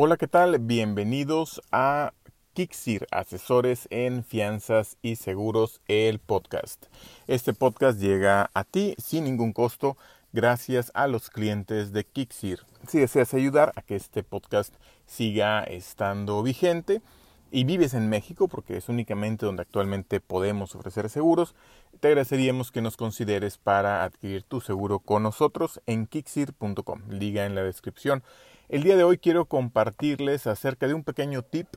Hola, ¿qué tal? Bienvenidos a Kixir, Asesores en Fianzas y Seguros, el podcast. Este podcast llega a ti sin ningún costo gracias a los clientes de Kixir. Si deseas ayudar a que este podcast siga estando vigente y vives en México, porque es únicamente donde actualmente podemos ofrecer seguros, te agradeceríamos que nos consideres para adquirir tu seguro con nosotros en kixir.com, liga en la descripción. El día de hoy quiero compartirles acerca de un pequeño tip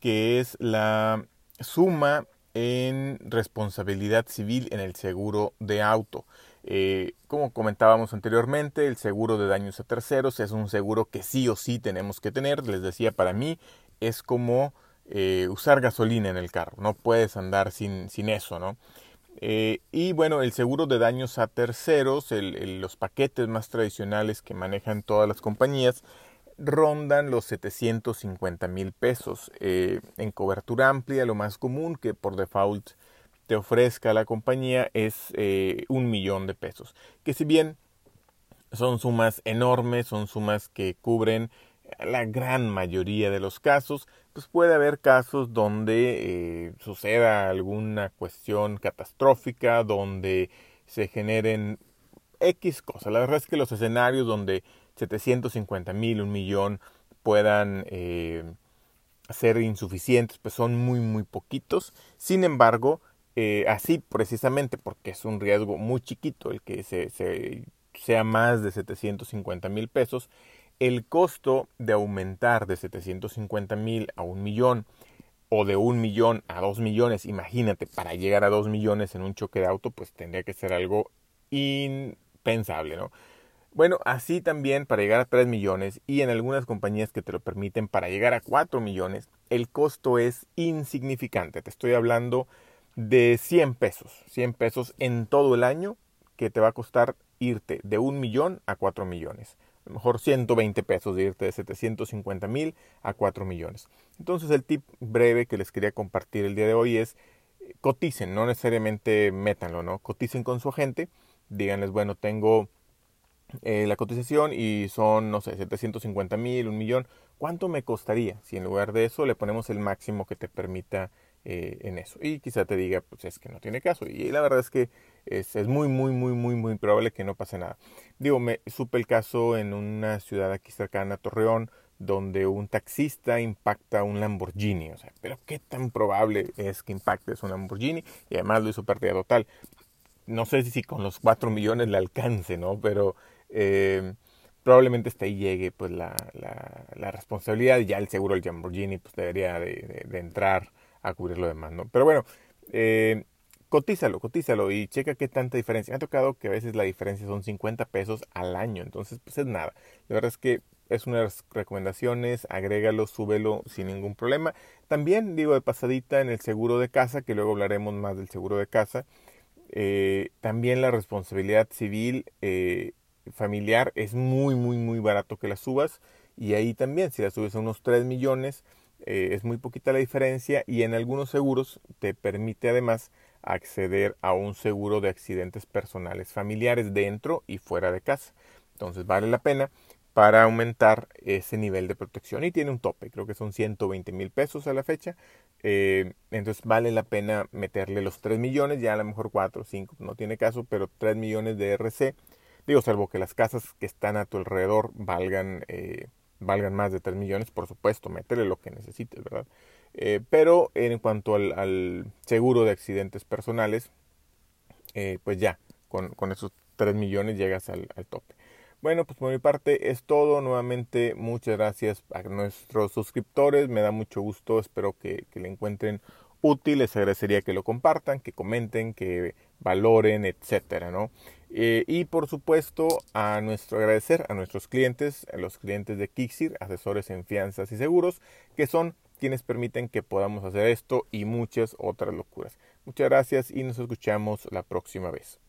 que es la suma en responsabilidad civil en el seguro de auto. Eh, como comentábamos anteriormente, el seguro de daños a terceros es un seguro que sí o sí tenemos que tener. Les decía, para mí es como eh, usar gasolina en el carro. No puedes andar sin, sin eso, ¿no? Eh, y bueno, el seguro de daños a terceros, los paquetes más tradicionales que manejan todas las compañías, rondan los 750 mil pesos. Eh, en cobertura amplia, lo más común que por default te ofrezca la compañía es un millón de pesos. Que si bien son sumas enormes, son sumas que cubren la gran mayoría de los casos, pues puede haber casos donde eh, suceda alguna cuestión catastrófica, donde se generen X cosas. La verdad es que los escenarios donde 750 mil, un millón puedan eh, ser insuficientes, pues son muy, muy poquitos. Sin embargo, eh, así precisamente porque es un riesgo muy chiquito el que se, sea más de 750 mil pesos, el costo de aumentar de 750 mil a un millón o de un millón a dos millones, imagínate, para llegar a dos millones en un choque de auto, pues tendría que ser algo impensable, ¿no? Bueno, así también para llegar a 3 millones y en algunas compañías que te lo permiten para llegar a 4 millones, el costo es insignificante. Te estoy hablando de 100 pesos, 100 pesos en todo el año que te va a costar irte de 1 millón a 4 millones. Mejor 120 pesos de irte de 750 mil a 4 millones. Entonces el tip breve que les quería compartir el día de hoy es coticen, no necesariamente métanlo, ¿no? Coticen con su agente, díganles, bueno, tengo eh, la cotización y son, no sé, 750 mil, un millón. ¿Cuánto me costaría si en lugar de eso le ponemos el máximo que te permita eh, en eso? Y quizá te diga, pues es que no tiene caso. Y la verdad es que es, es, muy, muy, muy, muy, muy probable que no pase nada. Digo, me supe el caso en una ciudad aquí cercana a Torreón, donde un taxista impacta un Lamborghini. O sea, pero qué tan probable es que impactes un Lamborghini y además lo hizo pérdida total. No sé si con los 4 millones le alcance, ¿no? Pero eh, probablemente hasta ahí llegue pues la, la, responsabilidad ya el seguro del Lamborghini pues debería de, entrar a cubrir lo demás, ¿no? Pero bueno, eh, cotízalo, cotízalo y checa qué tanta diferencia. Me ha tocado que a veces la diferencia son 50 pesos al año, entonces pues es nada. La verdad es que es una de las recomendaciones, agrégalo, súbelo sin ningún problema. También digo de pasadita en el seguro de casa, que luego hablaremos más del seguro de casa. Eh, también la responsabilidad civil eh, familiar es muy, muy, muy barato que la subas. Y ahí también, si la subes a unos 3 millones, eh, es muy poquita la diferencia y en algunos seguros te permite además acceder a un seguro de accidentes personales familiares dentro y fuera de casa. Entonces vale la pena para aumentar ese nivel de protección y tiene un tope, creo que son 120 mil pesos a la fecha. Eh, entonces vale la pena meterle los 3 millones, ya a lo mejor 4 o 5, no tiene caso, pero 3 millones de RC Digo, salvo que las casas que están a tu alrededor valgan, eh, valgan más de 3 millones, por supuesto, métele lo que necesites, ¿verdad? Eh, pero en cuanto al, seguro de accidentes personales, eh, pues ya, con, esos 3 millones llegas al, tope. Bueno, pues por mi parte es todo. Nuevamente, muchas gracias a nuestros suscriptores. Me da mucho gusto. Espero que le encuentren útil. Les agradecería que lo compartan, que comenten, que valoren, etcétera, ¿no? Eh, y por supuesto, a nuestro agradecer a nuestros clientes, los clientes de Kixir, asesores en fianzas y seguros, que son quienes permiten que podamos hacer esto y muchas otras locuras. Muchas gracias y nos escuchamos la próxima vez.